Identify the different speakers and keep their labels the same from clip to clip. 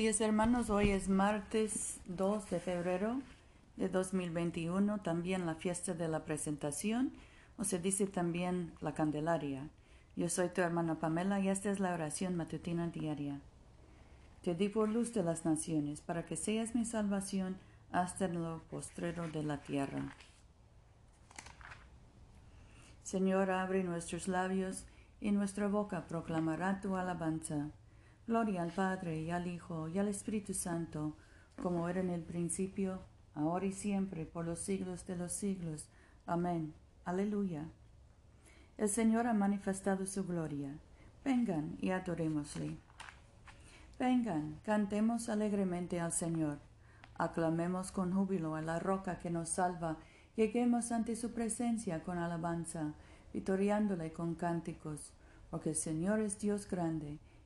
Speaker 1: días hermanos, hoy es martes 2 de febrero de 2021, también la fiesta de la presentación, o se dice también la Candelaria. Yo soy tu hermana Pamela y esta es la oración matutina diaria. Te di por luz de las naciones, para que seas mi salvación hasta lo postrero de la tierra. Señor, abre nuestros labios y nuestra boca proclamará tu alabanza. Gloria al Padre y al Hijo y al Espíritu Santo, como era en el principio, ahora y siempre, por los siglos de los siglos. Amén. Aleluya. El Señor ha manifestado su gloria. Vengan y adorémosle. Vengan, cantemos alegremente al Señor. Aclamemos con júbilo a la roca que nos salva. Lleguemos ante su presencia con alabanza, vitoriándole con cánticos, porque el Señor es Dios grande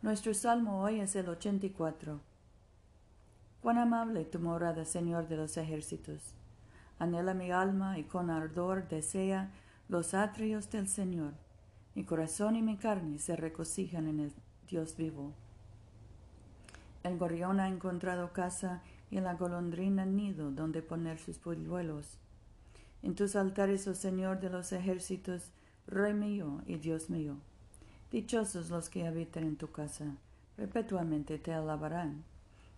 Speaker 1: Nuestro salmo hoy es el 84. Cuán amable tu morada, Señor de los ejércitos. Anhela mi alma y con ardor desea los atrios del Señor. Mi corazón y mi carne se regocijan en el Dios vivo. El gorrión ha encontrado casa y la golondrina nido donde poner sus polluelos. En tus altares, oh Señor de los ejércitos, Rey mío y Dios mío. Dichosos los que habitan en tu casa, perpetuamente te alabarán.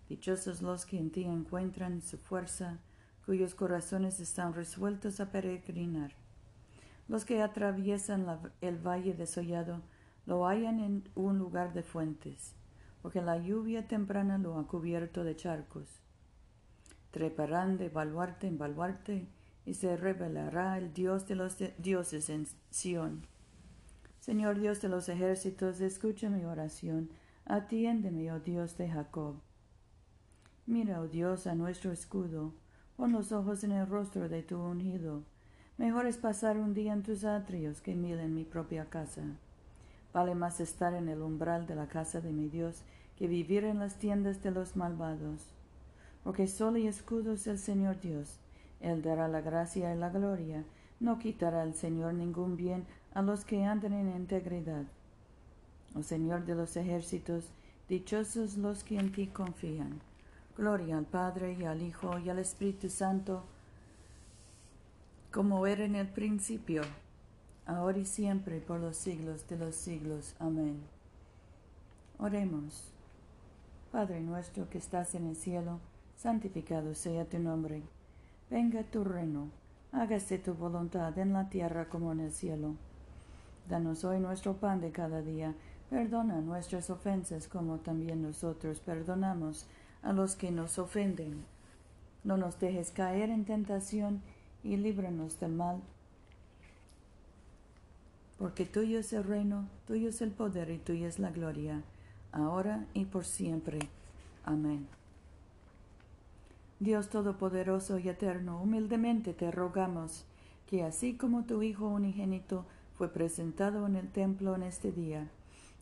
Speaker 1: Dichosos los que en ti encuentran su fuerza, cuyos corazones están resueltos a peregrinar. Los que atraviesan el valle desollado lo hallan en un lugar de fuentes, porque la lluvia temprana lo ha cubierto de charcos. Treparán de baluarte en baluarte, y se revelará el Dios de los dioses en Sión. Señor Dios de los ejércitos, escucha mi oración, atiéndeme, oh Dios de Jacob. Mira, oh Dios, a nuestro escudo, pon los ojos en el rostro de tu ungido. Mejor es pasar un día en tus atrios que mil en mi propia casa. Vale más estar en el umbral de la casa de mi Dios que vivir en las tiendas de los malvados. Porque sol y escudo es el Señor Dios. Él dará la gracia y la gloria. No quitará el Señor ningún bien a los que andan en integridad. Oh Señor de los ejércitos, dichosos los que en ti confían. Gloria al Padre y al Hijo y al Espíritu Santo, como era en el principio, ahora y siempre, por los siglos de los siglos. Amén. Oremos. Padre nuestro que estás en el cielo, santificado sea tu nombre. Venga tu reino, hágase tu voluntad en la tierra como en el cielo. Danos hoy nuestro pan de cada día. Perdona nuestras ofensas como también nosotros perdonamos a los que nos ofenden. No nos dejes caer en tentación y líbranos del mal. Porque tuyo es el reino, tuyo es el poder y tuya es la gloria, ahora y por siempre. Amén. Dios Todopoderoso y Eterno, humildemente te rogamos que así como tu Hijo unigénito fue presentado en el templo en este día.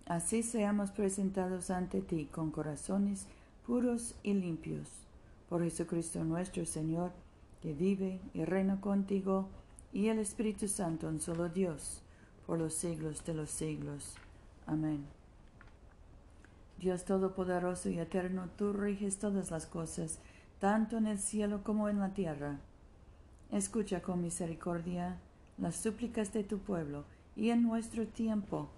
Speaker 1: Así seamos presentados ante ti con corazones puros y limpios. Por Jesucristo nuestro Señor, que vive y reina contigo, y el Espíritu Santo, un solo Dios, por los siglos de los siglos. Amén. Dios Todopoderoso y Eterno, tú riges todas las cosas, tanto en el cielo como en la tierra. Escucha con misericordia las súplicas de tu pueblo y en nuestro tiempo.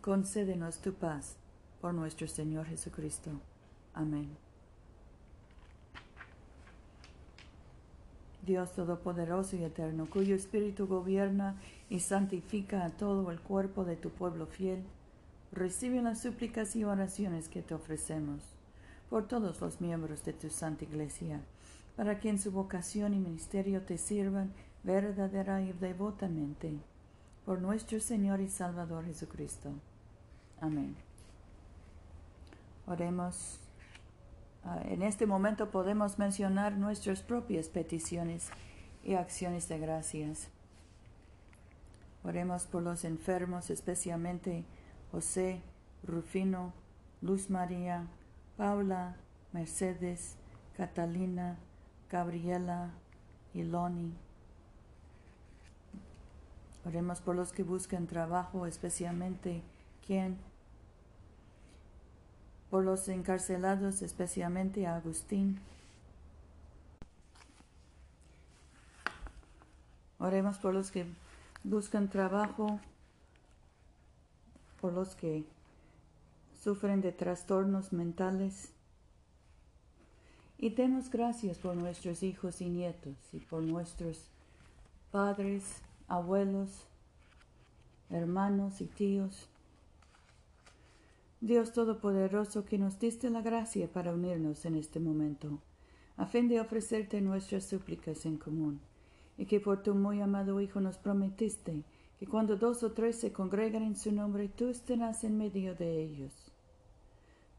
Speaker 1: Concédenos tu paz por nuestro Señor Jesucristo. Amén. Dios Todopoderoso y Eterno, cuyo Espíritu gobierna y santifica a todo el cuerpo de tu pueblo fiel, recibe las súplicas y oraciones que te ofrecemos por todos los miembros de tu Santa Iglesia para que en su vocación y ministerio te sirvan verdadera y devotamente. Por nuestro Señor y Salvador Jesucristo. Amén. Oremos. Ah, en este momento podemos mencionar nuestras propias peticiones y acciones de gracias. Oremos por los enfermos, especialmente José, Rufino, Luz María, Paula, Mercedes, Catalina, Gabriela y Loni. Oremos por los que buscan trabajo, especialmente quien, por los encarcelados, especialmente Agustín. Oremos por los que buscan trabajo, por los que sufren de trastornos mentales. Y demos gracias por nuestros hijos y nietos y por nuestros padres, abuelos, hermanos y tíos. Dios Todopoderoso, que nos diste la gracia para unirnos en este momento, a fin de ofrecerte nuestras súplicas en común, y que por tu muy amado Hijo nos prometiste que cuando dos o tres se congregan en su nombre, tú estarás en medio de ellos.